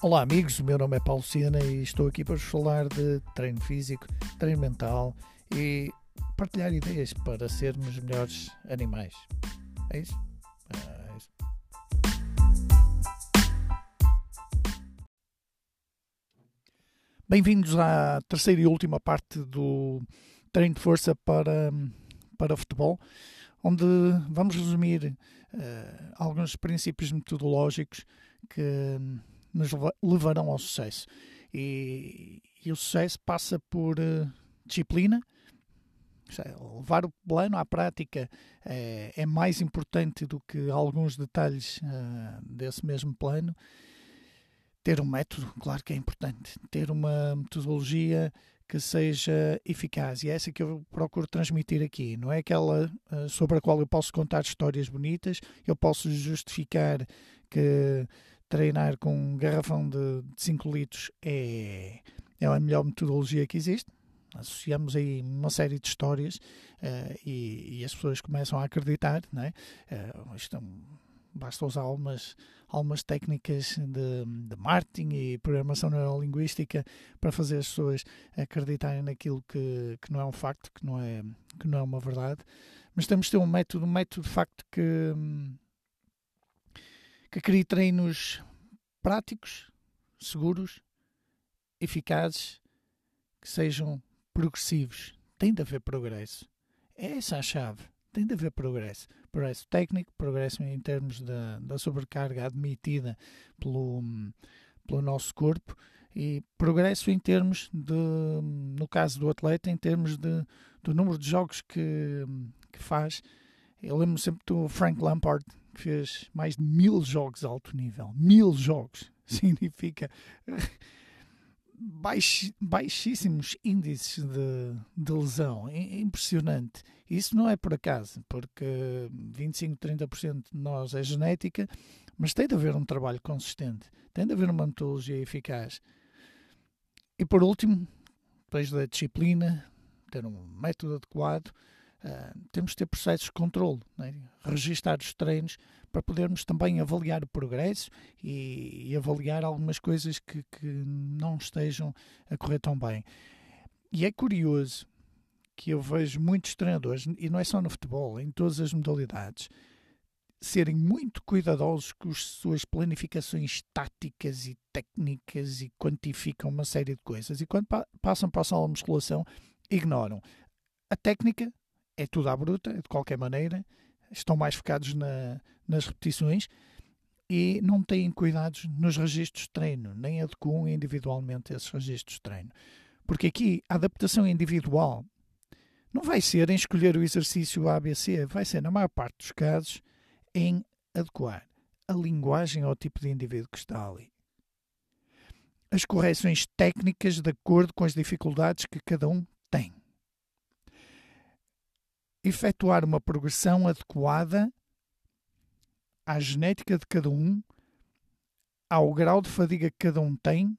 Olá amigos, o meu nome é Paulo Sena e estou aqui para vos falar de treino físico, treino mental e partilhar ideias para sermos melhores animais. É isso? É isso. Bem-vindos à terceira e última parte do treino de força para, para futebol, onde vamos resumir uh, alguns princípios metodológicos que nos levarão ao sucesso. E, e o sucesso passa por uh, disciplina. Levar o plano à prática é, é, mais importante do que alguns detalhes uh, desse mesmo plano. Ter um método, claro que é importante. Ter uma metodologia que seja eficaz. E é essa que eu procuro transmitir aqui. Não é aquela uh, sobre a qual eu posso contar histórias bonitas, eu posso justificar que treinar com um garrafão de 5 litros é, é a melhor metodologia que existe. Associamos aí uma série de histórias uh, e, e, as pessoas começam a acreditar. Não é? Uh, isto é basta usar algumas, algumas técnicas de, de marketing e programação neurolinguística para fazer as pessoas acreditarem naquilo que, que não é um facto, que não é, que não é uma verdade. Mas temos de ter um método, um método de facto que. Que crie treinos práticos, seguros, eficazes, que sejam progressivos. Tem de haver progresso. É essa a chave. Tem de haver progresso. Progresso técnico, progresso em termos da, da sobrecarga admitida pelo, pelo nosso corpo e progresso em termos de, no caso do atleta, em termos de, do número de jogos que, que faz. Eu lembro sempre do Frank Lampard, fez mais de mil jogos de alto nível. Mil jogos significa baix, baixíssimos índices de, de lesão. É impressionante. Isso não é por acaso, porque 25, 30% de nós é genética, mas tem de haver um trabalho consistente, tem de haver uma metodologia eficaz. E por último, depois da disciplina, ter um método adequado, Uh, temos de ter processos de controle, né? registar os treinos para podermos também avaliar o progresso e, e avaliar algumas coisas que, que, não estejam a correr tão bem. E é curioso que eu vejo muitos treinadores, e não é só no futebol, em todas as modalidades, serem muito cuidadosos com as suas planificações táticas e técnicas e quantificam uma série de coisas. E quando pa passam para a sala de musculação, ignoram a técnica, é tudo à bruta, de qualquer maneira, estão mais focados na, nas repetições e não têm cuidados nos registros de treino, nem adequam individualmente esses registros de treino. Porque aqui a adaptação individual não vai ser em escolher o exercício ABC, vai ser, na maior parte dos casos, em adequar a linguagem ao tipo de indivíduo que está ali. As correções técnicas de acordo com as dificuldades que cada um tem efetuar uma progressão adequada à genética de cada um, ao grau de fadiga que cada um tem,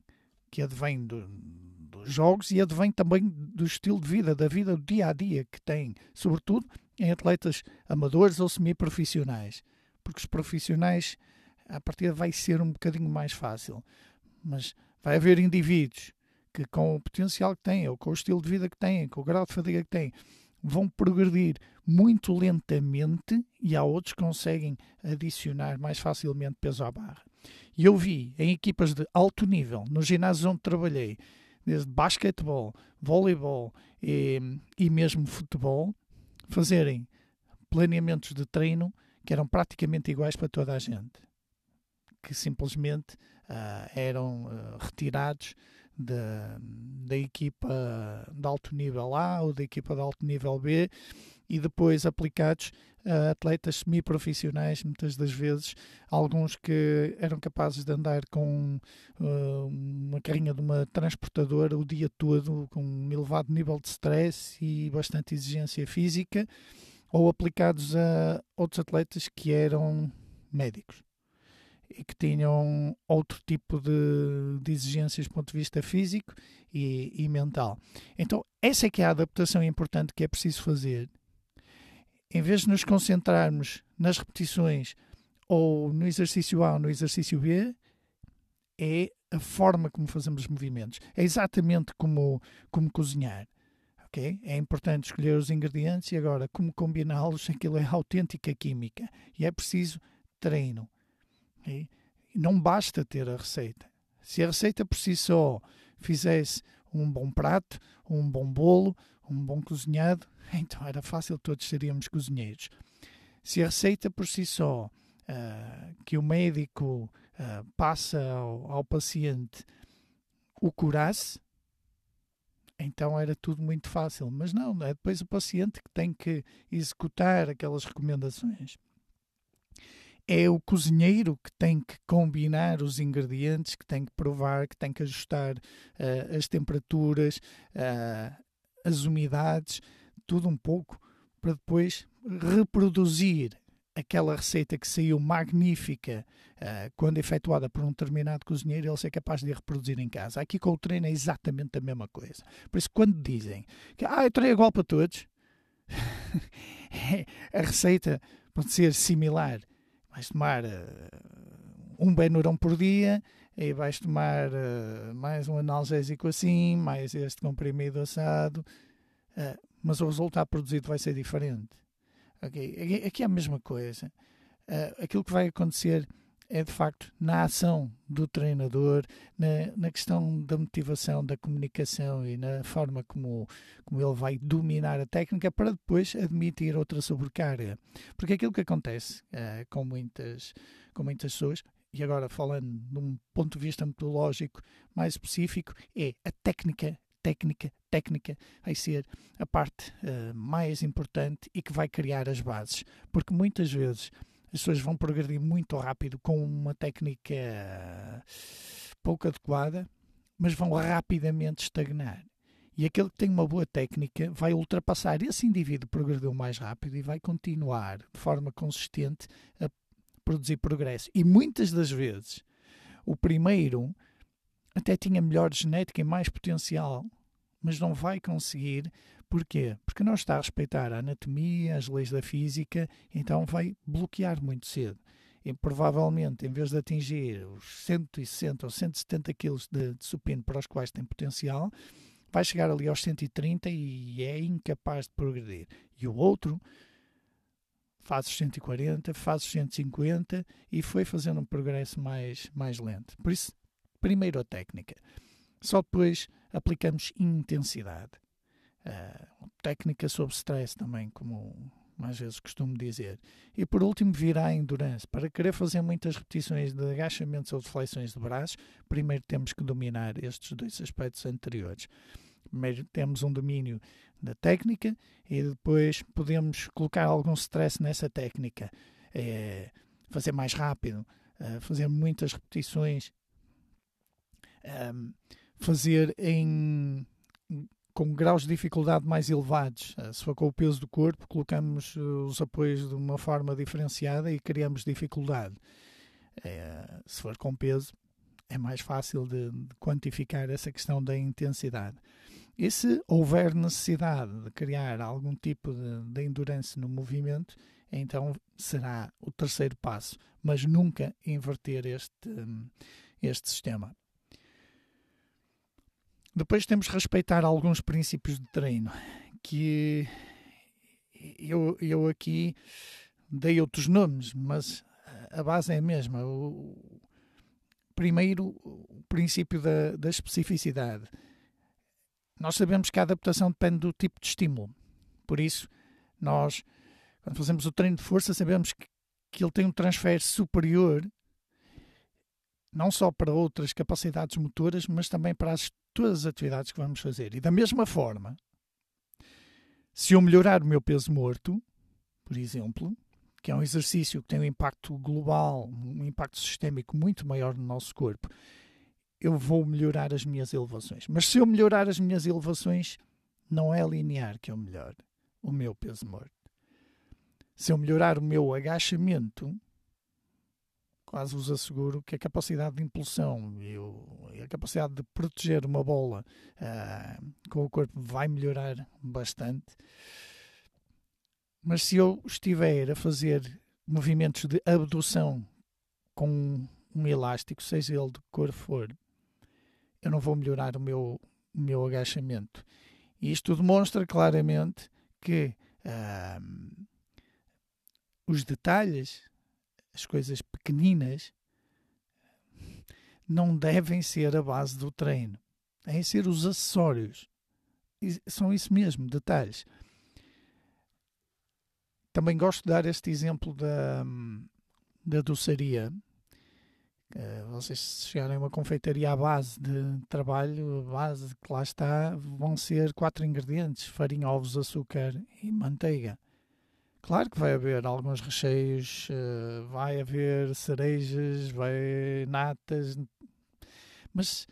que advém do, dos jogos e advém também do estilo de vida, da vida do dia a dia que tem, sobretudo em atletas amadores ou semi-profissionais, porque os profissionais a partir vai ser um bocadinho mais fácil, mas vai haver indivíduos que com o potencial que têm, ou com o estilo de vida que têm, com o grau de fadiga que têm, vão progredir muito lentamente e há outros que conseguem adicionar mais facilmente peso à barra. E eu vi em equipas de alto nível, nos ginásios onde trabalhei, desde basquetebol, voleibol e, e mesmo futebol, fazerem planeamentos de treino que eram praticamente iguais para toda a gente, que simplesmente uh, eram uh, retirados da, da equipa de alto nível A ou da equipa de alto nível B e depois aplicados a atletas semi-profissionais, muitas das vezes, alguns que eram capazes de andar com uh, uma carrinha de uma transportadora o dia todo, com um elevado nível de stress e bastante exigência física, ou aplicados a outros atletas que eram médicos e que tinham outro tipo de, de exigências do ponto de vista físico e, e, mental. Então, essa é que é a adaptação importante que é preciso fazer. Em vez de nos concentrarmos nas repetições ou no exercício A ou no exercício B, é a forma como fazemos os movimentos. É exatamente como, como cozinhar. Okay? É importante escolher os ingredientes e agora como combiná-los, aquilo é autêntica química e é preciso treino. Okay? Não basta ter a receita. Se a receita por si só fizesse um bom prato, um bom bolo, um bom cozinhado, então era fácil, todos seríamos cozinheiros. Se a receita por si só, uh, que o médico uh, passa ao, ao paciente, o curasse, então era tudo muito fácil. Mas não, é depois o paciente que tem que executar aquelas recomendações. É o cozinheiro que tem que combinar os ingredientes, que tem que provar, que tem que ajustar uh, as temperaturas, uh, as umidades, tudo um pouco, para depois reproduzir aquela receita que saiu magnífica uh, quando efetuada por um determinado cozinheiro, ele ser capaz de a reproduzir em casa. Aqui com o treino é exatamente a mesma coisa. Por isso, quando dizem que ah, eu treino igual para todos, a receita pode ser similar. Vais tomar uh, um Benuron por dia e vais tomar uh, mais um analgésico assim, mais este comprimido assado, mas o resultado produzido vai ser diferente. Okay? Aqui é a mesma coisa. Aquilo que vai acontecer é de facto na ação do treinador, na, na questão da motivação, da comunicação e na forma como, como ele vai dominar a técnica para depois admitir outra sobrecarga. Porque aquilo que acontece uh, com, muitas, com muitas pessoas, e agora falando de um ponto de vista metodológico mais específico, é a técnica técnica, técnica vai ser a parte uh, mais importante e que vai criar as bases. Porque muitas vezes as pessoas vão progredir muito rápido com uma técnica pouco adequada, mas vão rapidamente estagnar. E aquele que tem uma boa técnica vai ultrapassar esse indivíduo progrediu mais rápido e vai continuar de forma consistente a produzir progresso. E muitas das vezes o primeiro até tinha melhor genética e mais potencial, mas não vai conseguir. Porquê? Porque não está a respeitar a anatomia, as leis da física, então vai bloquear muito cedo. E provavelmente, em vez de atingir os 160 ou 170 kg de, de supino para os quais tem potencial, vai chegar ali aos 130 e é incapaz de progredir. E o outro faz os 140, faz os 150 e foi fazendo um progresso mais, mais lento. Por isso, Primeiro a técnica. Só depois aplicamos intensidade. Uh, técnica sob stress também, como mais vezes costumo dizer. E por último virá a endurance. Para querer fazer muitas repetições de agachamentos ou de flexões de braços, primeiro temos que dominar estes dois aspectos anteriores. Primeiro temos um domínio da técnica e depois podemos colocar algum stress nessa técnica. É, fazer mais rápido, uh, fazer muitas repetições um, fazer em com graus de dificuldade mais elevados. Ah, se for com o peso do corpo, colocamos uh, os apoios de uma forma diferenciada e criamos dificuldade. É, se for com peso, é mais fácil de, quantificar essa questão da intensidade. E se houver necessidade de criar algum tipo de, de endurance no movimento, então será o terceiro passo, mas nunca inverter este, este sistema. Depois temos que respeitar alguns princípios de treino, que eu, eu aqui dei outros nomes, mas a base é a mesma. O, primeiro, o princípio da, da especificidade. Nós sabemos que a adaptação depende do tipo de estímulo. Por isso, nós, quando fazemos o treino de força, sabemos que, que ele tem um transfer superior não só para outras capacidades motoras, mas também para as todas as atividades que vamos fazer. E da mesma forma, se eu melhorar o meu peso morto, por exemplo, que é um exercício que tem um impacto global, um impacto sistémico muito maior no nosso corpo, eu vou melhorar as minhas elevações. Mas se eu melhorar as minhas elevações, não é linear que eu melhore o meu peso morto. Se eu melhorar o meu agachamento, quase vos asseguro que a capacidade de impulsão e, o, e a capacidade de proteger uma bola uh, com o corpo vai melhorar bastante. Mas se eu estiver a fazer movimentos de abdução com um elástico, seja ele de cor for, eu não vou melhorar o meu, o meu agachamento. E isto demonstra claramente que uh, os detalhes, as coisas pequeninas, não devem ser a base do treino. Devem ser os acessórios. E são isso mesmo, detalhes. Também gosto de dar este exemplo da, da doçaria. Vocês chegarem a uma confeitaria à base de trabalho, a base que lá está, vão ser quatro ingredientes: farinha, ovos, açúcar e manteiga. Claro que vai haver alguns recheios, eh, vai haver cerejas, vai natas, mas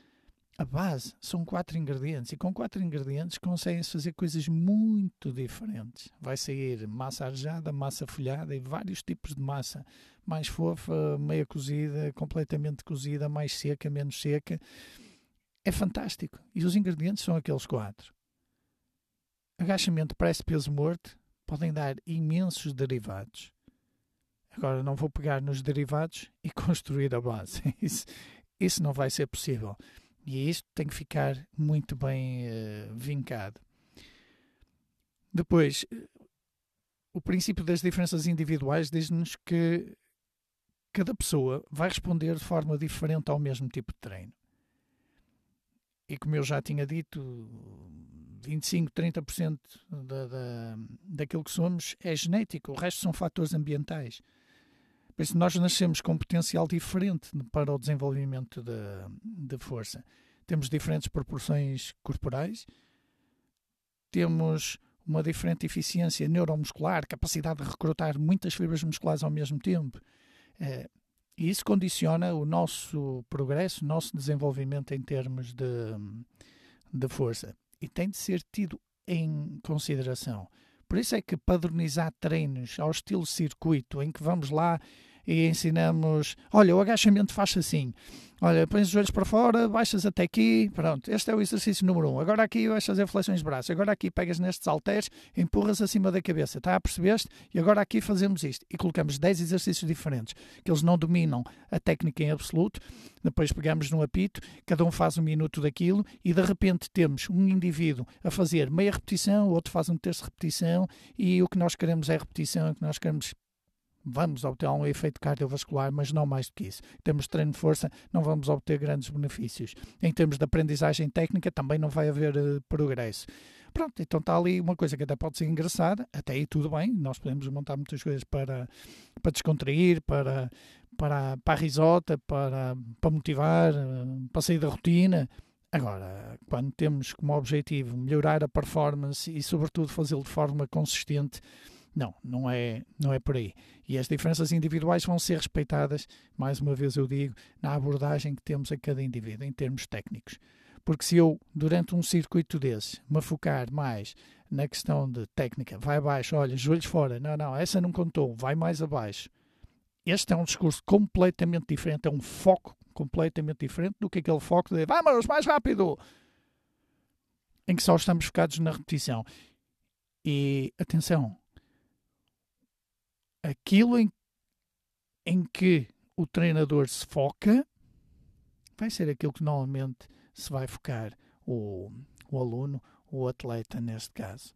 a base são quatro ingredientes e com quatro ingredientes conseguem-se fazer coisas muito diferentes. Vai sair massa arejada, massa folhada e vários tipos de massa. Mais fofa, meia cozida, completamente cozida, mais seca, menos seca. É fantástico. E os ingredientes são aqueles quatro. Agachamento parece peso morto, podem dar imensos derivados. Agora não vou pegar nos derivados e construir a base. Isso, isso não vai ser possível. E isto tem que ficar muito bem uh, vincado. Depois, o princípio das diferenças individuais diz-nos que cada pessoa vai responder de forma diferente ao mesmo tipo de treino. E como eu já tinha dito, 25, 30% da, da, daquilo que somos é genético, o resto são fatores ambientais. Por isso, nós nascemos com um potencial diferente para o desenvolvimento de, de força. Temos diferentes proporções corporais, temos uma diferente eficiência neuromuscular, capacidade de recrutar muitas fibras musculares ao mesmo tempo. É, e isso condiciona o nosso progresso, o nosso desenvolvimento em termos de, de força. E tem de ser tido em consideração. Por isso é que padronizar treinos ao estilo circuito, em que vamos lá e ensinamos: olha, o agachamento faz assim. Olha, pões os joelhos para fora, baixas até aqui, pronto. Este é o exercício número um. Agora aqui vais fazer flexões de braço. Agora aqui pegas nestes halteres, empurras acima da cabeça. Está a percebeste? E agora aqui fazemos isto. E colocamos 10 exercícios diferentes, que eles não dominam a técnica em absoluto. Depois pegamos no apito, cada um faz um minuto daquilo e de repente temos um indivíduo a fazer meia repetição, outro faz um terço de repetição e o que nós queremos é repetição, o que nós queremos vamos obter um efeito cardiovascular, mas não mais do que isso. Em termos de treino de força, não vamos obter grandes benefícios. Em termos de aprendizagem técnica, também não vai haver uh, progresso. Pronto, então está ali uma coisa que até pode ser engraçada, até aí tudo bem, nós podemos montar muitas coisas para, para descontrair, para, para, para a risota, para, para motivar, uh, para sair da rotina. Agora, quando temos como objetivo melhorar a performance e, sobretudo, fazê-lo de forma consistente, não, não é, não é por aí. E as diferenças individuais vão ser respeitadas, mais uma vez eu digo, na abordagem que temos a cada indivíduo, em termos técnicos. Porque se eu, durante um circuito desse, me focar mais na questão de técnica, vai abaixo, olha, joelhos fora, não, não, essa não contou, vai mais abaixo. Este é um discurso completamente diferente, é um foco completamente diferente do que aquele foco de vamos mais rápido, em que só estamos focados na repetição. E atenção, aquilo em, em que o treinador se foca vai ser aquilo que normalmente se vai focar o, o aluno, o atleta neste caso.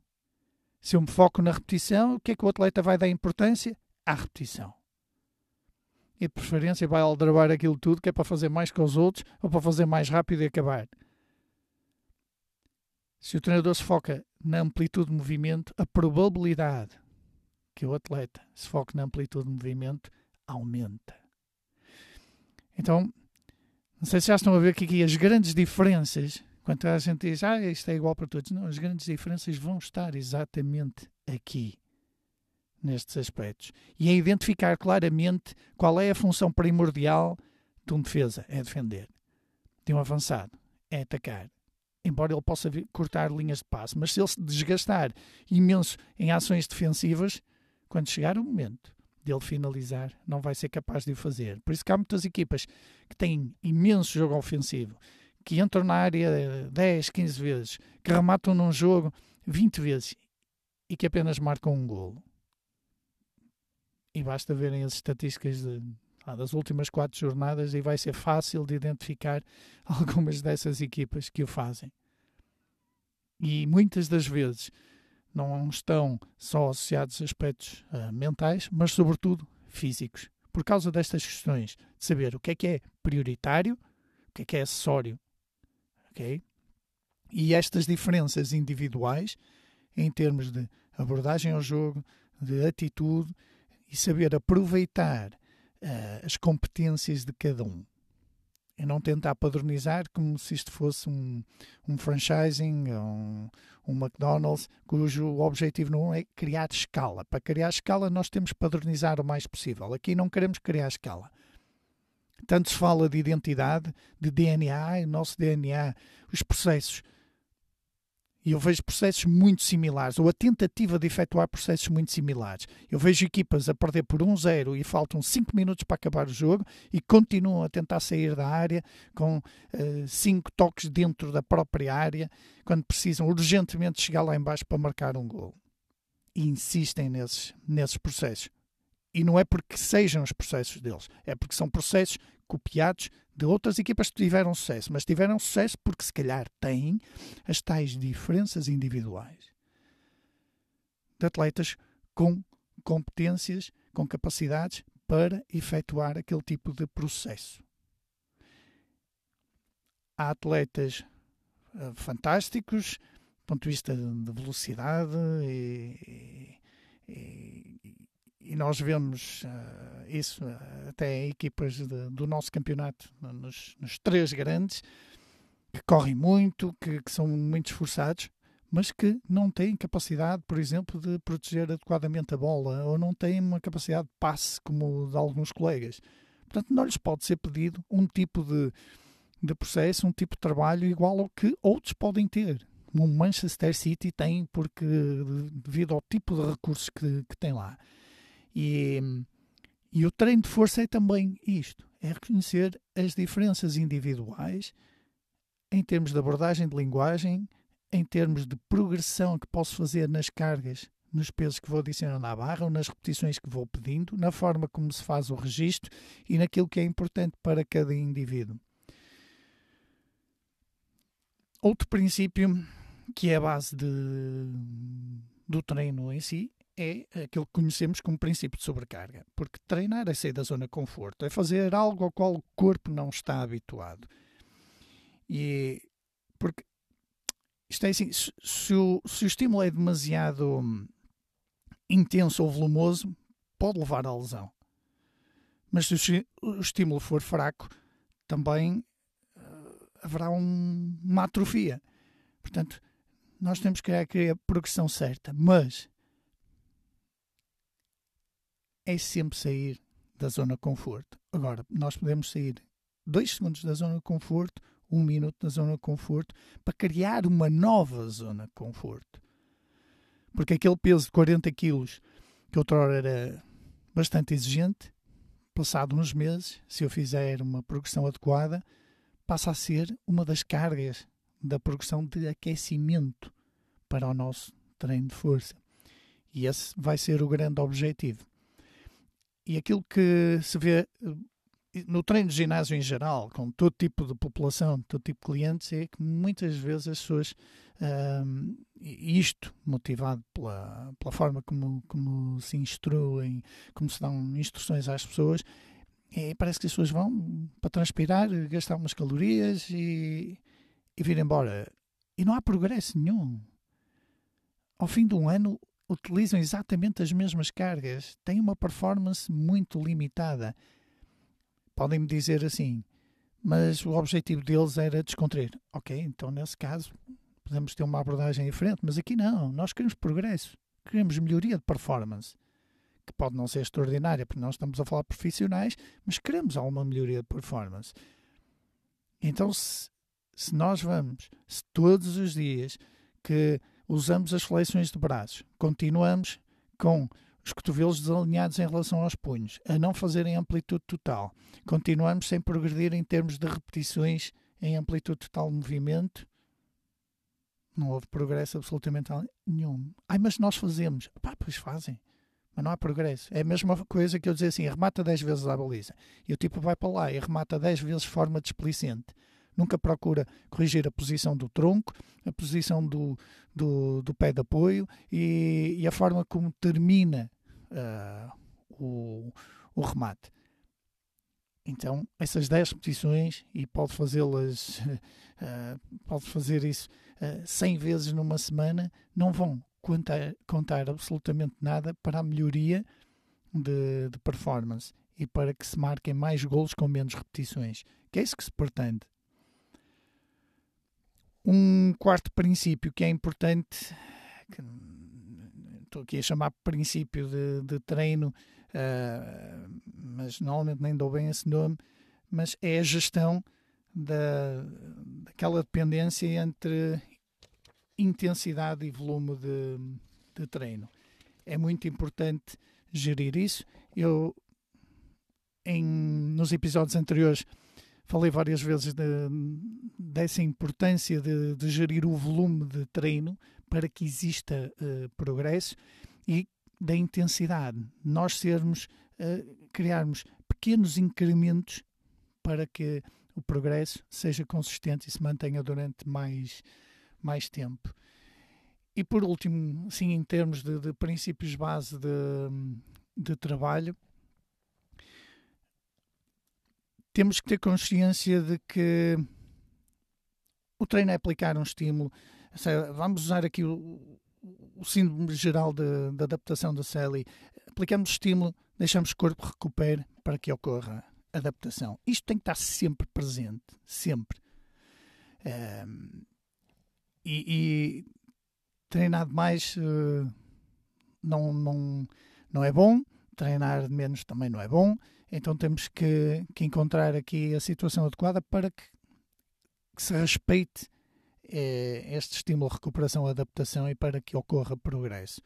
Se eu me foco na repetição, o que é que o atleta vai dar importância? À repetição. E de preferência vai aldrabar aquilo tudo que é para fazer mais que os outros ou para fazer mais rápido e acabar. Se o treinador se foca na amplitude de movimento, a probabilidade que o atleta se foque na amplitude de movimento aumenta. Então, não sei se já estão a ver que aqui as grandes diferenças, quando a gente diz, ah, isto é igual para todos, não, as grandes diferenças vão estar exatamente aqui, nestes aspectos. E é identificar claramente qual é a função primordial de um defesa, é defender. De um avançado, é atacar. Embora ele possa cortar linhas de passe, mas se ele se desgastar imenso em ações defensivas, quando chegar o momento dele finalizar, não vai ser capaz de o fazer. Por isso que há muitas equipas que têm imenso jogo ofensivo, que entram na área 10, 15 vezes, que rematam num jogo 20 vezes e que apenas marcam um golo. E basta verem as estatísticas de das últimas quatro jornadas e vai ser fácil de identificar algumas dessas equipas que o fazem. E muitas das vezes não estão só associados a aspectos uh, mentais, mas sobretudo físicos. Por causa destas questões de saber o que é que é prioritário, o que é que é acessório. Okay? E estas diferenças individuais, em termos de abordagem ao jogo, de atitude e saber aproveitar uh, as competências de cada um. E não tentar padronizar como se isto fosse um, um franchising, um, um McDonald's, cujo objetivo não é criar escala. Para criar escala, nós temos que padronizar o mais possível. Aqui não queremos criar escala. Tanto se fala de identidade, de DNA, o nosso DNA, os processos e eu vejo processos muito similares, ou a tentativa de efetuar processos muito similares. Eu vejo equipas a perder por 1-0 e faltam 5 minutos para acabar o jogo e continuam a tentar sair da área com 5 uh, toques dentro da própria área, quando precisam urgentemente chegar lá embaixo para marcar um gol. E insistem nesses, nesses processos. E não é porque sejam os processos deles, é porque são processos copiados de outras equipas que tiveram sucesso, mas tiveram sucesso porque se calhar têm as tais diferenças individuais de atletas com competências, com capacidades para efetuar aquele tipo de processo. Há atletas uh, fantásticos, do ponto de vista de velocidade e, e nós vemos uh, isso uh, até em equipas de, do nosso campeonato, nos, nos, três grandes, que correm muito, que, que, são muito esforçados, mas que não têm capacidade, por exemplo, de proteger adequadamente a bola, ou não têm uma capacidade de passe como de alguns colegas. Portanto, não lhes pode ser pedido um tipo de, de processo, um tipo de trabalho igual ao que outros podem ter. O Manchester City tem, porque devido ao tipo de recursos que, que tem lá. E, e o treino de força é também isto: é reconhecer as diferenças individuais em termos de abordagem de linguagem, em termos de progressão que posso fazer nas cargas, nos pesos que vou adicionando à barra ou nas repetições que vou pedindo, na forma como se faz o registro e naquilo que é importante para cada indivíduo. Outro princípio que é a base de, do treino em si é aquilo que conhecemos como princípio de sobrecarga. Porque treinar é sair da zona de conforto, é fazer algo ao qual o corpo não está habituado. E porque isto é assim, se, o, se o estímulo é demasiado hum, intenso ou volumoso, pode levar à lesão. Mas se o, estímulo for fraco, também uh, haverá um, uma atrofia. Portanto, nós temos que criar a progressão certa, mas é sempre sair da zona de conforto. Agora, nós podemos sair dois segundos da zona de conforto, um minuto da zona de conforto, para criar uma nova zona de conforto. Porque aquele peso de 40 quilos, que outrora era bastante exigente, passado uns meses, se eu fizer uma progressão adequada, passa a ser uma das cargas da progressão de aquecimento para o nosso treino de força. E esse vai ser o grande objetivo. E aquilo que se vê eh, no treino de ginásio em geral, com todo tipo de população, todo tipo de clientes, é que muitas vezes as pessoas, um, isto motivado pela, pela forma como, como se instruem, como se dão instruções às pessoas, é, parece que as pessoas vão para transpirar, gastar umas calorias e, e vir embora. E não há progresso nenhum. Ao fim de um ano, utilizam exatamente as mesmas cargas, têm uma performance muito limitada. Podem-me dizer assim, mas o objetivo deles era descontrair. Ok, então nesse caso podemos ter uma abordagem diferente, mas aqui não, nós queremos progresso, queremos melhoria de performance, que pode não ser extraordinária, porque nós estamos a falar profissionais, mas queremos alguma melhoria de performance. Então, se, se nós vamos, se todos os dias que usamos as flexões de braços, continuamos com os cotovelos desalinhados em relação aos punhos, a não fazerem amplitude total. Continuamos sem progredir em termos de repetições em amplitude total de movimento. Não houve progresso absolutamente nenhum. Ai, mas nós fazemos. Pá, pois fazem. mas não há progresso. É a mesma coisa que eu dizer assim, remata 10 vezes a baliza. E o tipo vai para lá e remata 10 vezes de forma displicente. Nunca procura corrigir a posição do tronco, a posição do, do, do pé de apoio e, e, a forma como termina uh, o, o remate. Então, essas 10 repetições, e pode fazê-las, uh, pode fazer isso uh, 100 vezes numa semana, não vão contar, contar absolutamente nada para a melhoria de, de, performance e para que se marquem mais golos com menos repetições, que é isso que se pretende. Um quarto princípio que é importante, que estou aqui a chamar princípio de, de treino, uh, mas normalmente nem dou bem esse nome, mas é a gestão da, daquela dependência entre intensidade e volume de, de treino. É muito importante gerir isso. Eu, em, nos episódios anteriores, falei várias vezes de, dessa importância de, de, gerir o volume de treino para que exista uh, progresso e da intensidade. Nós sermos, uh, criarmos pequenos incrementos para que o progresso seja consistente e se mantenha durante mais, mais tempo. E por último, sim, em termos de, de princípios base de, de trabalho, temos que ter consciência de que o treino é aplicar um estímulo. Vamos usar aqui o, o síndrome geral de adaptação da Sally. Aplicamos estímulo, deixamos que o corpo recupere para que ocorra adaptação. Isto tem que estar sempre presente, sempre. Um, e, e treinar demais uh, não, não, não é bom, treinar menos também não é bom, então temos que, que encontrar aqui a situação adequada para que, que se respeite eh, este estímulo de recuperação adaptação e para que ocorra progresso.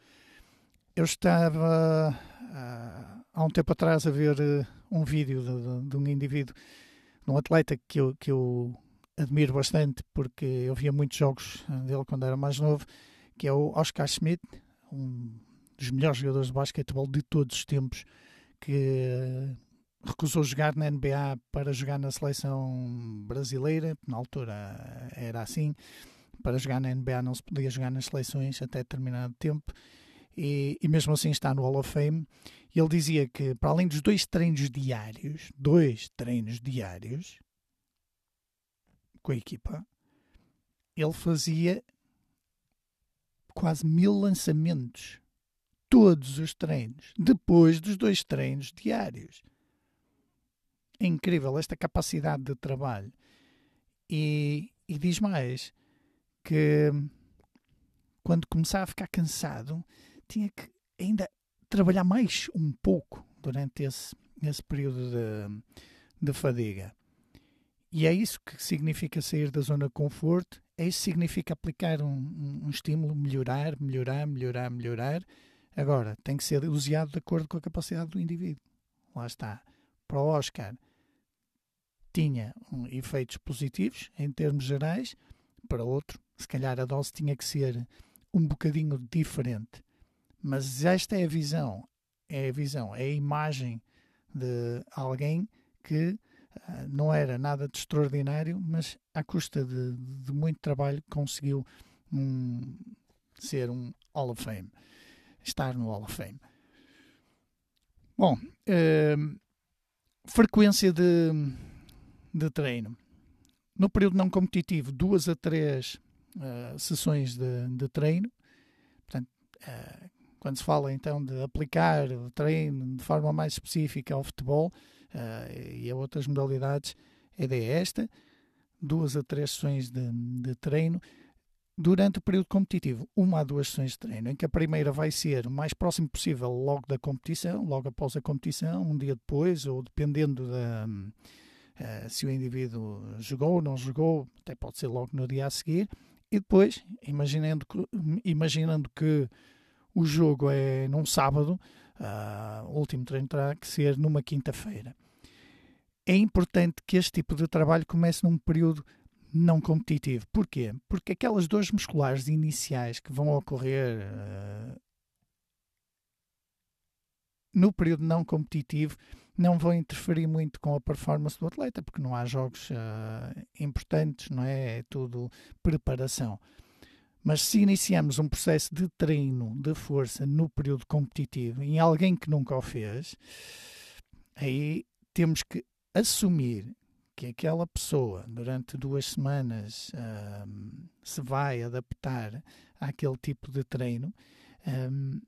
Eu estava uh, há um tempo atrás a ver uh, um vídeo de, de, de, um indivíduo, de um atleta que eu, que eu admiro bastante porque eu via muitos jogos dele quando era mais novo, que é o Oscar Schmidt, um dos melhores jogadores de basquetebol de todos os tempos, que recusou jogar na NBA para jogar na seleção brasileira, na altura era assim, para jogar na NBA não se podia jogar nas seleções até determinado tempo, e, e mesmo assim está no Hall of Fame. E ele dizia que, para além dos dois treinos diários, dois treinos diários com a equipa, ele fazia quase mil lançamentos todos os treinos, depois dos dois treinos diários. É incrível esta capacidade de trabalho. E, e diz mais que quando começava a ficar cansado, tinha que ainda trabalhar mais um pouco durante esse, esse período de, de fadiga. E é isso que significa sair da zona de conforto, é isso que significa aplicar um, um, um estímulo, melhorar, melhorar, melhorar, melhorar. Agora, tem que ser usado de acordo com a capacidade do indivíduo. Lá está. Para o Oscar, tinha um, efeitos positivos em termos gerais, para outro, se calhar a dose tinha que ser um bocadinho diferente. Mas esta é a visão, é a visão, é a imagem de alguém que uh, não era nada de extraordinário, mas à custa de, de muito trabalho conseguiu um, ser um Hall of Fame, estar no Hall of Fame. Bom, uh, frequência de, de treino. No período não competitivo, duas a três uh, sessões de, de, treino. Portanto, uh, quando se fala então de aplicar o treino de forma mais específica ao futebol uh, e a outras modalidades, a ideia é esta: duas a três sessões de, de treino durante o período competitivo, uma a duas sessões de treino, em que a primeira vai ser o mais próximo possível logo da competição, logo após a competição, um dia depois, ou dependendo da. Uh, se o indivíduo jogou ou não jogou, até pode ser logo no dia a seguir, e depois, imaginando que, imaginando que o jogo é num sábado, uh, o último treino terá que ser numa quinta-feira. É importante que este tipo de trabalho comece num período não competitivo. Porquê? Porque aquelas dores musculares iniciais que vão ocorrer uh, no período não competitivo, não vão interferir muito com a performance do atleta, porque não há jogos uh, importantes, não é? É tudo preparação. Mas se iniciamos um processo de treino de força no período competitivo em alguém que nunca o fez, aí temos que assumir que aquela pessoa durante duas semanas um, se vai adaptar àquele tipo de treino um,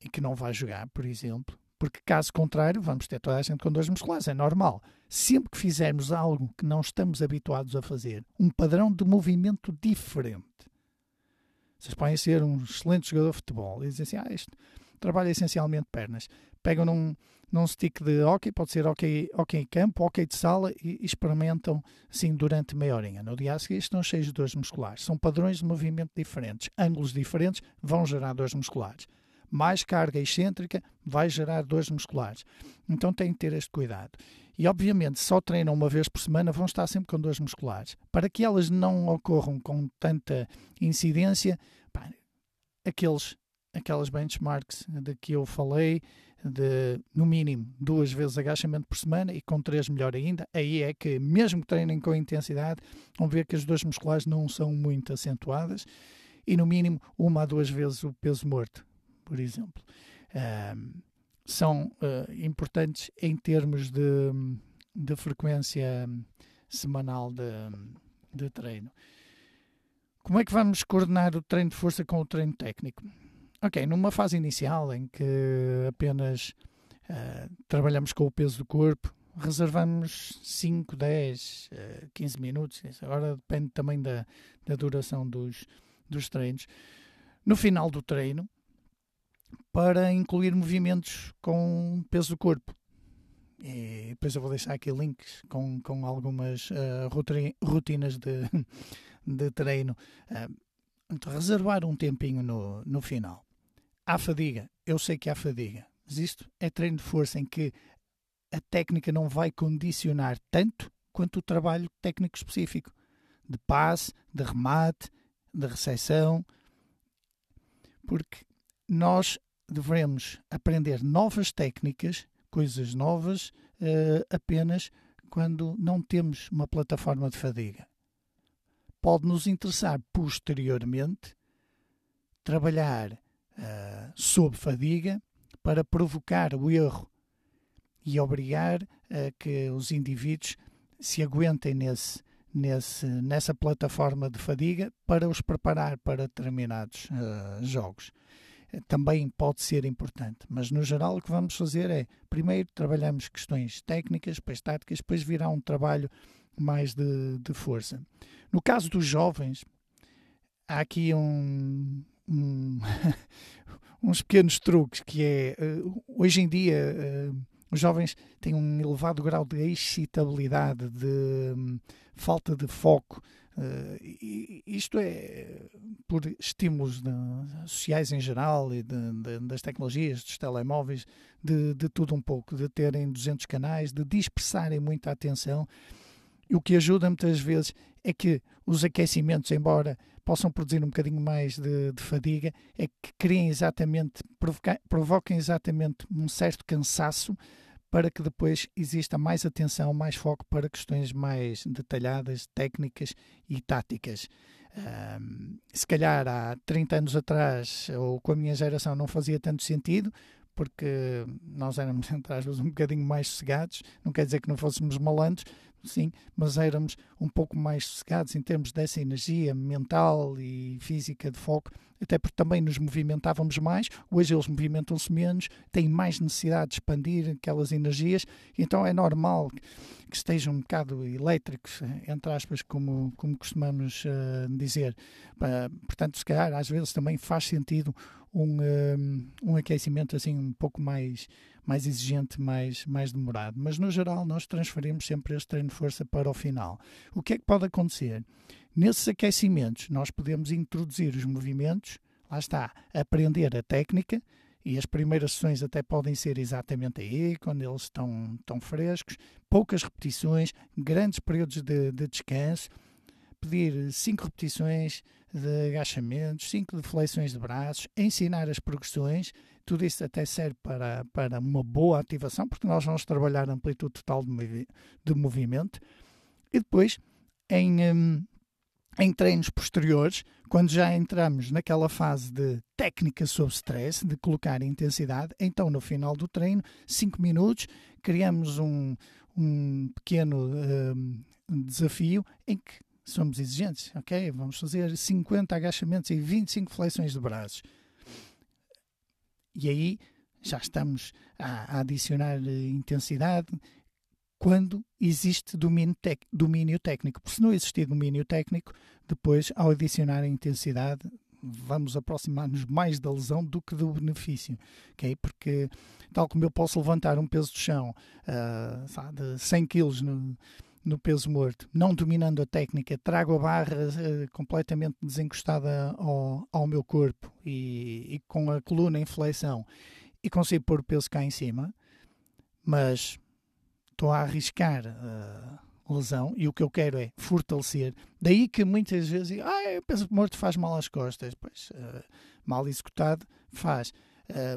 e que não vai jogar, por exemplo, porque caso contrário vamos ter toda a gente com dores musculares, é normal. Sempre que fizermos algo que não estamos habituados a fazer, um padrão de movimento diferente, vocês podem ser um excelente jogador de futebol e dizem assim: ah, este trabalha essencialmente pernas. Pegam num, num stick de hockey, pode ser hockey, hockey em campo, hockey de sala e, experimentam assim durante meia horinha. No dia a seguir estão cheios de dores musculares. São padrões de movimento diferentes, ângulos diferentes vão gerar dores musculares. Mais carga excêntrica vai gerar dores musculares. Então têm que ter este cuidado. E obviamente, só treinam uma vez por semana, vão estar sempre com dores musculares. Para que elas não ocorram com tanta incidência, pá, aqueles, aquelas benchmarks de que eu falei, de no mínimo duas vezes agachamento por semana e com três melhor ainda, aí é que, mesmo que treinem com intensidade, vão ver que as dores musculares não são muito acentuadas e no mínimo uma a duas vezes o peso morto, por exemplo. Um, são uh, importantes em termos de, de frequência semanal de, de treino. Como é que vamos coordenar o treino de força com o treino técnico? Ok, numa fase inicial em que apenas uh, trabalhamos com o peso do corpo, reservamos 5, 10, uh, 15 minutos, agora depende também da, da duração dos, dos treinos. No final do treino, para incluir movimentos com peso do corpo. E depois eu vou deixar aqui links com, com algumas uh, rotinas de, de treino. Uh, então, reservar um tempinho no, no final. Há fadiga, eu sei que há fadiga, mas isto é treino de força em que a técnica não vai condicionar tanto quanto o trabalho técnico específico de passe, de remate, de recepção, porque nós devemos aprender novas técnicas, coisas novas, uh, apenas quando não temos uma plataforma de fadiga. Pode nos interessar posteriormente trabalhar uh, sob fadiga para provocar o erro e obrigar a que os indivíduos se aguentem nesse, nesse, nessa plataforma de fadiga para os preparar para determinados uh, jogos também pode ser importante. Mas, no geral, o que vamos fazer é, primeiro, trabalhamos questões técnicas, depois táticas, depois virá um trabalho mais de, de força. No caso dos jovens, há aqui um, um uns pequenos truques que é, eh, hoje em dia, eh, os jovens têm um elevado grau de excitabilidade, de um, falta de foco, Uh, isto é por estímulos de, sociais em geral e de, de, das tecnologias, dos telemóveis, de, tudo um pouco, de terem 200 canais, de dispersarem muita atenção. E o que ajuda muitas vezes é que os aquecimentos, embora possam produzir um bocadinho mais de, fadiga, é que criem exatamente, provoquem exatamente um certo cansaço para que depois exista mais atenção, mais foco para questões mais detalhadas, técnicas e táticas. Um, se calhar há 30 anos atrás, ou com a minha geração, não fazia tanto sentido, porque nós éramos, entre aspas, um bocadinho mais sossegados, não quer dizer que não fôssemos malandros, sim, mas éramos um pouco mais sossegados em termos dessa energia mental e física de foco, até porque também nos movimentávamos mais, hoje eles movimentam-se menos, têm mais necessidade de expandir aquelas energias, então é normal que estejam um bocado elétricos, entre aspas, como, como costumamos uh, dizer. Uh, portanto, se calhar às vezes também faz sentido um, um, um aquecimento assim um pouco mais mais exigente, mais, mais demorado. Mas no geral, nós transferimos sempre este treino de força para o final. O que é que pode acontecer? Nesses aquecimentos, nós podemos introduzir os movimentos, lá está, aprender a técnica, e as primeiras sessões até podem ser exatamente aí, quando eles estão, estão frescos, poucas repetições, grandes períodos de, de descanso, pedir 5 repetições de agachamentos, 5 de flexões de braços, ensinar as progressões, tudo isso até serve para, para uma boa ativação, porque nós vamos trabalhar a amplitude total de, movi de movimento. E depois, em, um, em treinos posteriores, quando já entramos naquela fase de técnica sob stress, de colocar intensidade, então no final do treino, 5 minutos, criamos um, um pequeno um, desafio em que somos exigentes, ok? Vamos fazer 50 agachamentos e 25 flexões de braços. E aí já estamos a, a adicionar eh, intensidade quando existe domínio, tec, domínio técnico. Porque se não existir domínio técnico, depois, ao adicionar a intensidade, vamos aproximar-nos mais da lesão do que do benefício, ok? Porque, tal como eu posso levantar um peso de chão uh, de 100 kg no, peso morto, não dominando a técnica, trago a barra uh, completamente desencostada ao, ao meu corpo e, e, com a coluna em flexão e consigo pôr o peso cá em cima, mas estou a arriscar uh, lesão e o que eu quero é fortalecer. Daí que muitas vezes ah, o peso morto faz mal às costas. Pois, uh, mal executado faz.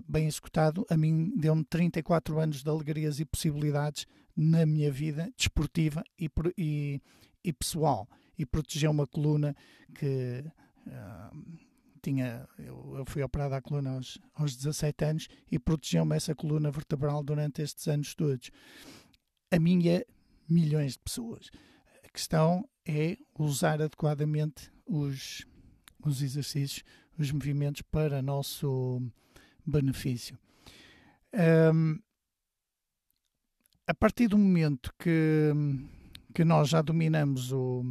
Bem executado, a mim deu-me 34 anos de alegrias e possibilidades na minha vida desportiva e, e, e pessoal. E protegeu uma coluna que uh, tinha eu, eu, fui operado à coluna aos, aos 17 anos e protegeu-me essa coluna vertebral durante estes anos todos. A minha milhões de pessoas. A questão é usar adequadamente os, os exercícios os movimentos para nosso benefício. Um, a partir do momento que, que nós já dominamos o,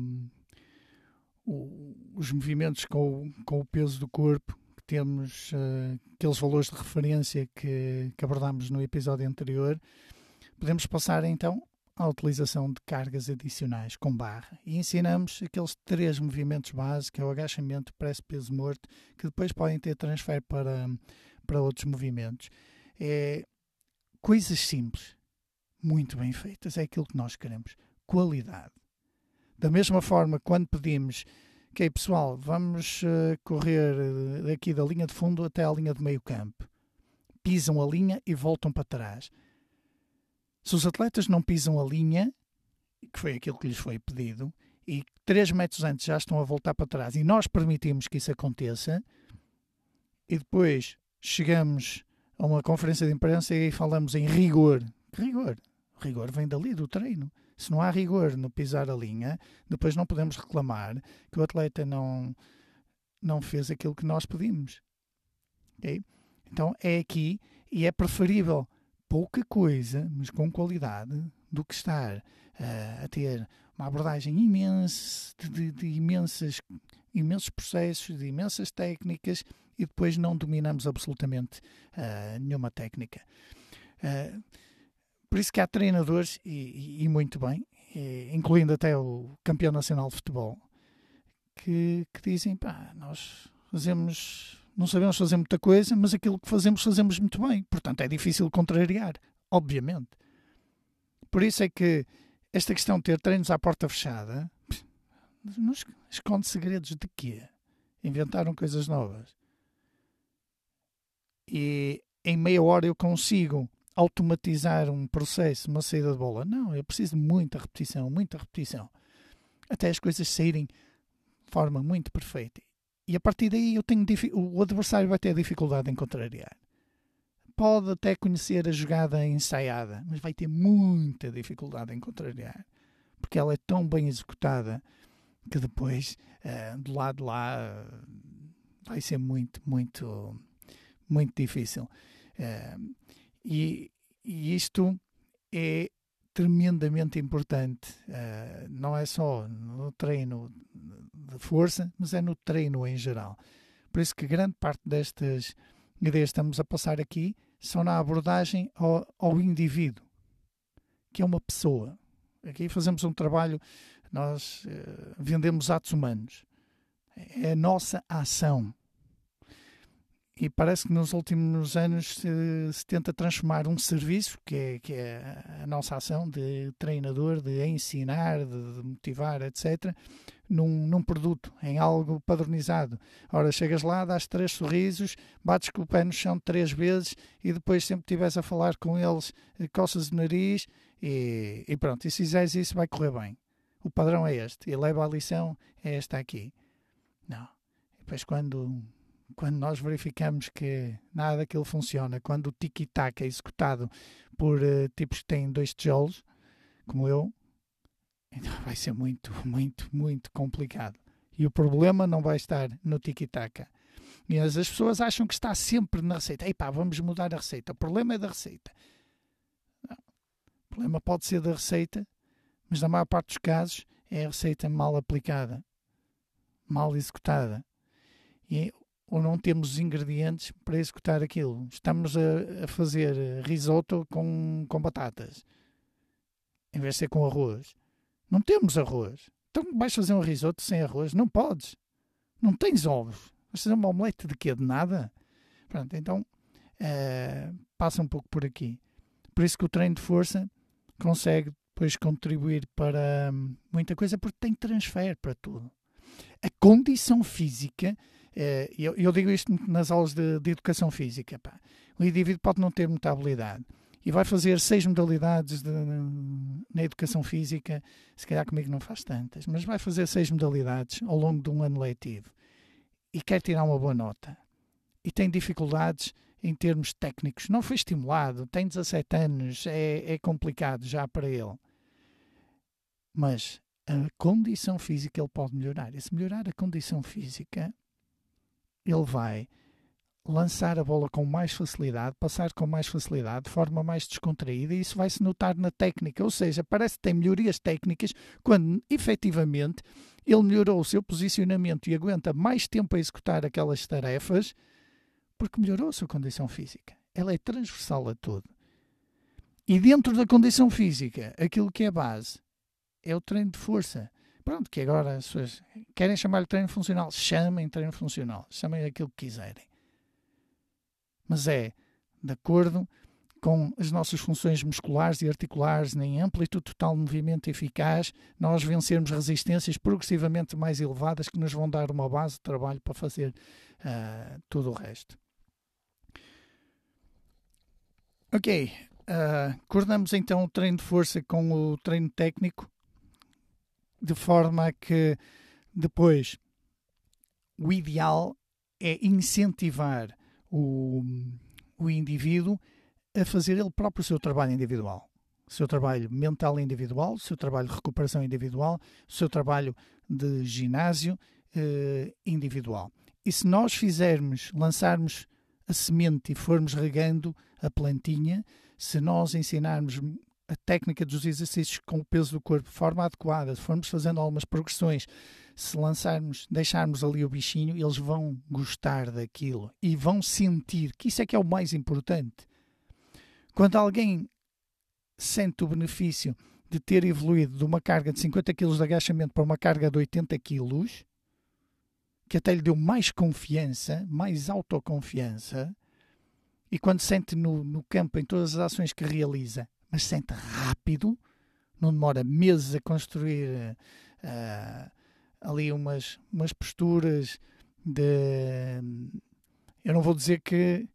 o, os movimentos com, com o peso do corpo, que temos uh, aqueles valores de referência que, que abordámos no episódio anterior, podemos passar então à utilização de cargas adicionais com barra e ensinamos aqueles três movimentos básicos, que é o agachamento, press, peso morto, que depois podem ter transfer para, para outros movimentos. É coisas simples, muito bem feitas. É aquilo que nós queremos. Qualidade. Da mesma forma, quando pedimos, ok, pessoal, vamos uh, correr eh, daqui da linha de fundo até à linha de meio campo. Pisam a linha e voltam para trás. Se os atletas não pisam a linha, que foi aquilo que lhes foi pedido, e três metros antes já estão a voltar para trás, e nós permitimos que isso aconteça, e depois chegamos a uma conferência de imprensa e falamos em rigor. Rigor rigor vem dali, do treino. Se não há rigor no pisar a linha, depois não podemos reclamar que o atleta não, não fez aquilo que nós pedimos. Okay? Então é aqui e é preferível pouca coisa, mas com qualidade, do que estar uh, a ter uma abordagem imensa, de, de, imensas, imensos processos, de imensas técnicas e depois não dominamos absolutamente uh, nenhuma técnica. Uh, por isso que há treinadores, e, e muito bem, e, incluindo até o campeão nacional de futebol, que, que dizem, pá, nós fazemos, não sabemos fazer muita coisa, mas aquilo que fazemos, fazemos muito bem. Portanto, é difícil contrariar, obviamente. Por isso é que esta questão de ter treinos à porta fechada nos esconde segredos de quê? Inventaram coisas novas. E em meia hora eu consigo automatizar um processo, uma saída de bola. Não, eu preciso de muita repetição, muita repetição. Até as coisas saírem de forma muito perfeita. E a partir daí eu tenho o adversário vai ter dificuldade em contrariar. Pode até conhecer a jogada ensaiada, mas vai ter muita dificuldade em contrariar. Porque ela é tão bem executada que depois, uh, do lado de lá, uh, vai ser muito, muito, muito difícil. Uh, e, e isto é tremendamente importante. Uh, não é só no treino de força, mas é no treino em geral. Por isso que grande parte destas ideias que estamos a passar aqui são na abordagem ao, ao indivíduo, que é uma pessoa. Aqui fazemos um trabalho, nós uh, vendemos atos humanos. É a nossa ação e parece que nos últimos anos se, se, tenta transformar um serviço, que é, que é a nossa ação de treinador, de ensinar, de, de motivar, etc., num, num produto, em algo padronizado. Ora, chegas lá, dás três sorrisos, bates com o pé no chão três vezes e depois sempre estiveres a falar com eles, eh, coças o nariz e, e pronto. E se fizeres isso, vai correr bem. O padrão é este. E leva a lição é esta aqui. Não. E depois quando quando nós verificamos que nada daquilo funciona, quando o tiki-taka é executado por uh, tipos que têm dois tijolos, como eu, então vai ser muito, muito, muito complicado. E o problema não vai estar no tiki-taka. E as pessoas acham que está sempre na receita. Ei pá, vamos mudar a receita. O problema é da receita. Não. O problema pode ser da receita, mas na maior parte dos casos é a receita mal aplicada, mal executada. E, ou não temos ingredientes para executar aquilo. Estamos a, a fazer risoto com, com batatas, em vez de ser com arroz. Não temos arroz. Então vais fazer um risoto sem arroz? Não podes. Não tens ovos. Vais fazer uma omelete de quê? De nada? Pronto, então uh, passa um pouco por aqui. Por isso que o treino de força consegue depois contribuir para hum, muita coisa, porque tem transfer para tudo. A condição física, eu, eu, digo isto nas aulas de, de educação física, pá. o indivíduo pode não ter muita habilidade, e vai fazer seis modalidades de, na educação física, se calhar comigo não faz tantas, mas vai fazer seis modalidades ao longo de um ano letivo e quer tirar uma boa nota e tem dificuldades em termos técnicos, não foi estimulado, tem 17 anos, é, é complicado já para ele. Mas a condição física ele pode melhorar. E se melhorar a condição física, ele vai lançar a bola com mais facilidade, passar com mais facilidade, de forma mais descontraída, e isso vai se notar na técnica. Ou seja, parece que tem melhorias técnicas quando efetivamente ele melhorou o seu posicionamento e aguenta mais tempo a executar aquelas tarefas porque melhorou a sua condição física. Ela é transversal a tudo. E dentro da condição física, aquilo que é base é o treino de força. Pronto, que agora as pessoas querem chamar-lhe treino funcional, chamem treino funcional, chamem aquilo que quiserem mas é de acordo com as nossas funções musculares e articulares em amplitude total de movimento eficaz, nós vencermos resistências progressivamente mais elevadas que nos vão dar uma base de trabalho para fazer uh, tudo o resto. Ok, uh, coordenamos então o treino de força com o treino técnico, de forma que depois o ideal é incentivar o, o indivíduo a fazer ele próprio o seu trabalho individual. O seu trabalho mental individual, o seu trabalho de recuperação individual, o seu trabalho de ginásio eh, individual. E se nós fizermos, lançarmos a semente e formos regando a plantinha, se nós ensinarmos a técnica dos exercícios com o peso do corpo de forma adequada, se formos fazendo algumas progressões, se lançarmos, deixarmos ali o bichinho, eles vão gostar daquilo e vão sentir que isso é que é o mais importante. Quando alguém sente o benefício de ter evoluído de uma carga de 50 kg de agachamento para uma carga de 80 kg, que até lhe deu mais confiança, mais autoconfiança, e quando sente no, no campo, em todas as ações que realiza, mas sente rápido, não demora meses a construir uh, ali umas, umas posturas de. Eu não vou dizer que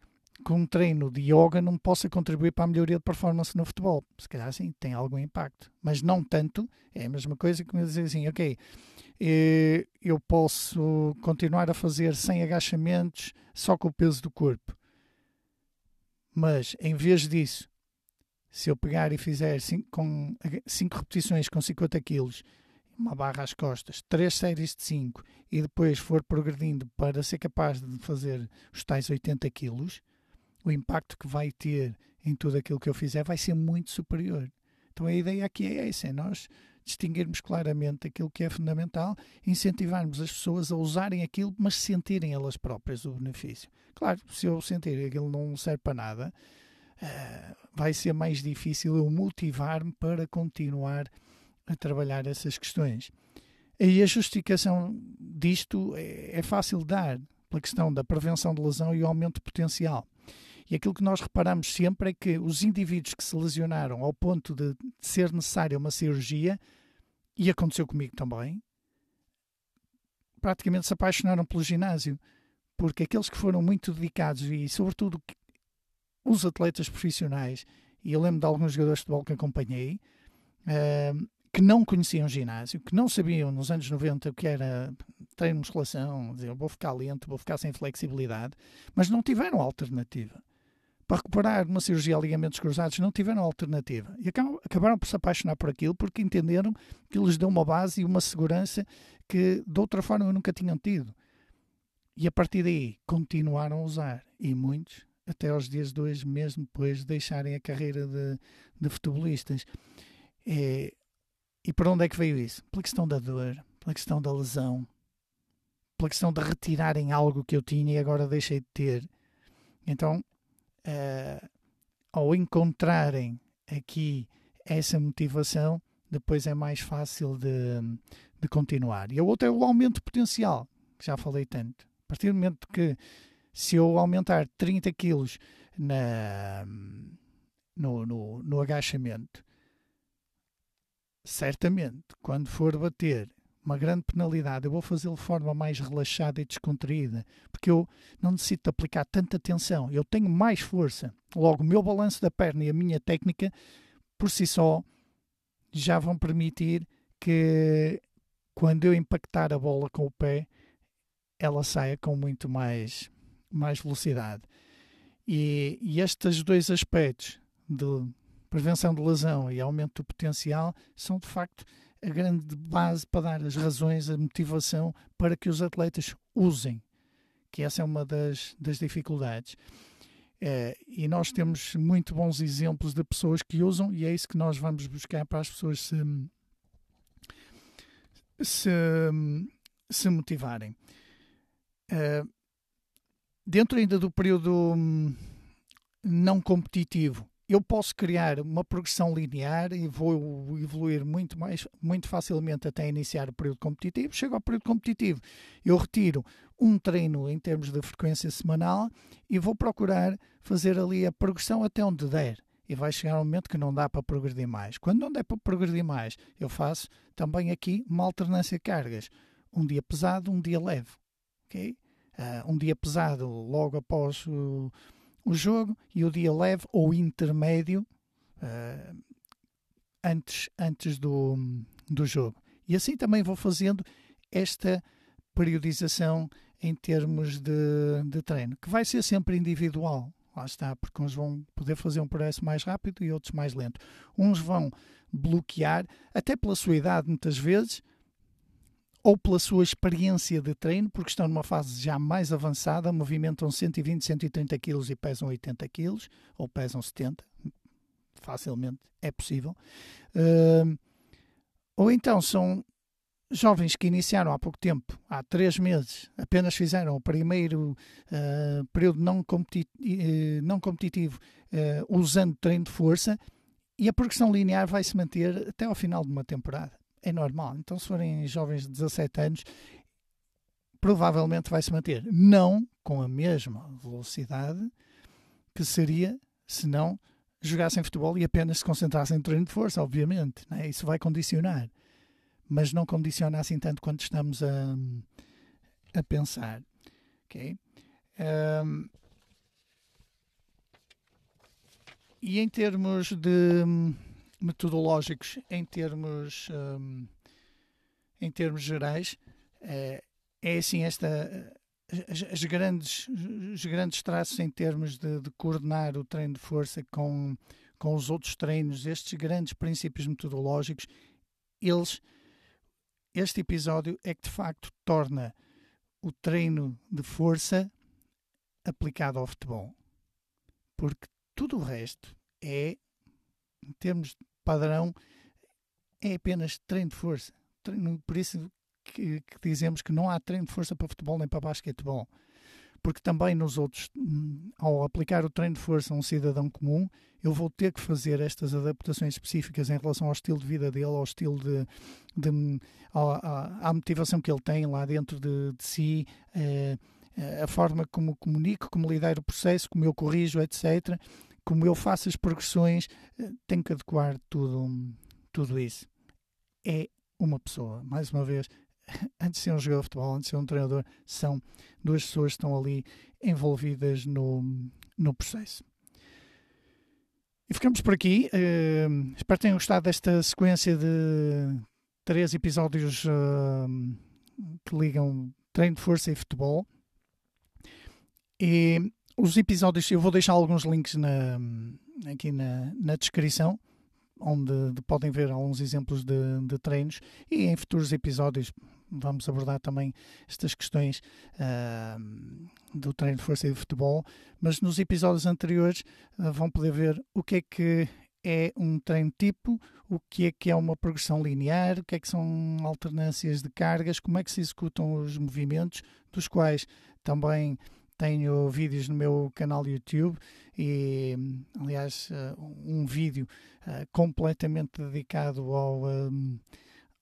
com um treino de yoga não possa contribuir para a melhoria de performance no futebol. Se calhar sim, tem algum impacto. Mas não tanto. É a mesma coisa que me dizer assim, ok, eh, eu posso continuar a fazer 100 agachamentos só com o peso do corpo. Mas em vez disso, se eu pegar e fizer 5 com 5 repetições com 50 quilos, uma barra às costas, 3 séries de 5 e depois for progredindo para ser capaz de fazer os tais 80 quilos, o impacto que vai ter em tudo aquilo que eu fizer vai ser muito superior. Então a ideia aqui é essa, é nós distinguirmos claramente aquilo que é fundamental, incentivarmos as pessoas a usarem aquilo, mas sentirem elas próprias o benefício. Claro, se eu sentir aquilo não serve para nada, uh, vai ser mais difícil eu motivar-me para continuar a trabalhar essas questões. E a justificação disto é, é fácil de dar, pela questão da prevenção de lesão e o aumento potencial. E aquilo que nós reparamos sempre é que os indivíduos que se lesionaram ao ponto de ser necessária uma cirurgia, e aconteceu comigo também, praticamente se apaixonaram pelo ginásio, porque aqueles que foram muito dedicados e, sobretudo, os atletas profissionais, e eu lembro de alguns jogadores de futebol que acompanhei, uh, que não conheciam ginásio, que não sabiam nos anos 90 o que era treino de musculação, dizer, vou ficar lento, vou ficar sem flexibilidade, mas não tiveram alternativa. Para recuperar uma cirurgia de ligamentos cruzados, não tiveram alternativa. E acabaram por se apaixonar por aquilo porque entenderam que lhes deu uma base e uma segurança que de outra forma nunca tinham tido. E a partir daí continuaram a usar. E muitos, até aos dias de hoje, mesmo depois de deixarem a carreira de, de futebolistas. É, e para onde é que veio isso? Pela questão da dor, pela questão da lesão, pela questão de retirarem algo que eu tinha e agora deixei de ter. Então, uh, ao encontrarem aqui essa motivação, depois é mais fácil de, de continuar. E a outra é o aumento potencial, que já falei tanto. A partir do momento que se eu aumentar 30 quilos na, no, no, no agachamento certamente, quando for bater uma grande penalidade, eu vou fazê-lo de forma mais relaxada e descontraída, porque eu não necessito aplicar tanta tensão, eu tenho mais força. Logo, o meu balanço da perna e a minha técnica, por si só, já vão permitir que quando eu impactar a bola com o pé, ela saia com muito mais, mais velocidade. E, e estes dois aspectos de prevenção de lesão e aumento do potencial são de facto a grande base para dar as razões, a motivação para que os atletas usem, que essa é uma das, das dificuldades. É, e nós temos muito bons exemplos de pessoas que usam, e é isso que nós vamos buscar para as pessoas se, se, se motivarem. É, dentro ainda do período hum, não competitivo, eu posso criar uma progressão linear e vou evoluir muito mais muito facilmente até iniciar o período competitivo. Chego ao período competitivo, eu retiro um treino em termos de frequência semanal e vou procurar fazer ali a progressão até onde der. E vai chegar um momento que não dá para progredir mais. Quando não der para progredir mais, eu faço também aqui uma alternância de cargas. Um dia pesado, um dia leve. Okay? Uh, um dia pesado logo após o o jogo e o dia leve ou intermédio uh, antes, antes do, do jogo. E assim também vou fazendo esta periodização em termos de, de treino, que vai ser sempre individual. Lá está, porque uns vão poder fazer um progresso mais rápido e outros mais lento. Uns vão bloquear, até pela sua idade, muitas vezes, ou pela sua experiência de treino, porque estão numa fase já mais avançada, movimentam 120, 130 quilos e pesam 80 quilos, ou pesam 70, facilmente é possível. Uh, ou então são jovens que iniciaram há pouco tempo, há três meses, apenas fizeram o primeiro uh, período não, competi uh, não competitivo uh, usando treino de força e a progressão linear vai se manter até ao final de uma temporada é normal. Então, se forem jovens de 17 anos, provavelmente vai se manter. Não com a mesma velocidade que seria se não jogassem futebol e apenas se concentrassem no treino de força, obviamente. Né? Isso vai condicionar. Mas não condiciona assim tanto quanto estamos a, a pensar. Okay? Um, e em termos de metodológicos em termos, um, em termos gerais, é, é assim esta as, as, grandes, os grandes traços em termos de, de, coordenar o treino de força com, com os outros treinos, estes grandes princípios metodológicos, eles, este episódio é que de facto torna o treino de força aplicado ao futebol. Porque tudo o resto é, em termos padrão é apenas treino de força. Por isso que, que, dizemos que não há treino de força para futebol nem para basquetebol. Porque também nos outros, hum, ao aplicar o treino de força a um cidadão comum, eu vou ter que fazer estas adaptações específicas em relação ao estilo de vida dele, ao estilo de. de à, à, motivação que ele tem lá dentro de, de si, eh, a forma como comunico, como lidar o processo, como eu corrijo, etc como eu faço as progressões, eh, tenho que adequar tudo, tudo isso. É uma pessoa, mais uma vez, antes de ser um jogador de futebol, antes de ser um treinador, são duas pessoas que estão ali envolvidas no, no processo. E ficamos por aqui. Uh, espero que tenham gostado desta sequência de três episódios uh, que ligam treino de força e futebol. E os episódios, eu vou deixar alguns links na, aqui na, na descrição, onde podem ver alguns exemplos de, de treinos. E em futuros episódios vamos abordar também estas questões uh, do treino de força e de futebol, mas nos episódios anteriores uh, vão poder ver o que é que é um treino tipo, o que é que é uma progressão linear, o que é que são alternâncias de cargas, como é que se executam os movimentos, dos quais também tenho vídeos no meu canal YouTube e, aliás, uh, um vídeo completamente dedicado ao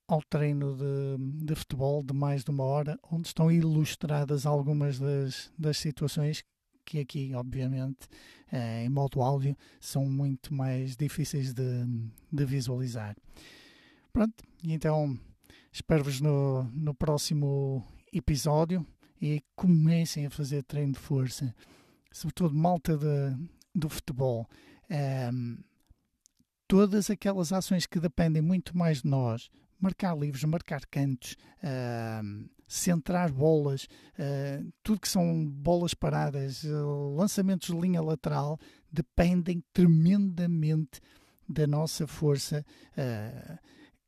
ao treino de, de, futebol de mais de uma hora, onde estão ilustradas algumas das, das situações que aqui, obviamente, eh, em modo áudio, são muito mais difíceis de, de visualizar. Pronto, então espero-vos no, no próximo episódio e comecem a fazer treino de força, sobretudo malta de, do futebol. Um, todas aquelas ações que dependem muito mais de nós marcar livros, marcar cantos, uh, centrar bolas, uh, tudo que são bolas paradas, lançamentos de linha lateral, dependem tremendamente da nossa força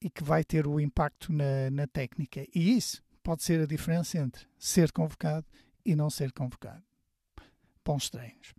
e que vai ter o impacto na, na técnica. E isso pode ser a diferença entre ser convocado e não ser convocado. Bons treinos.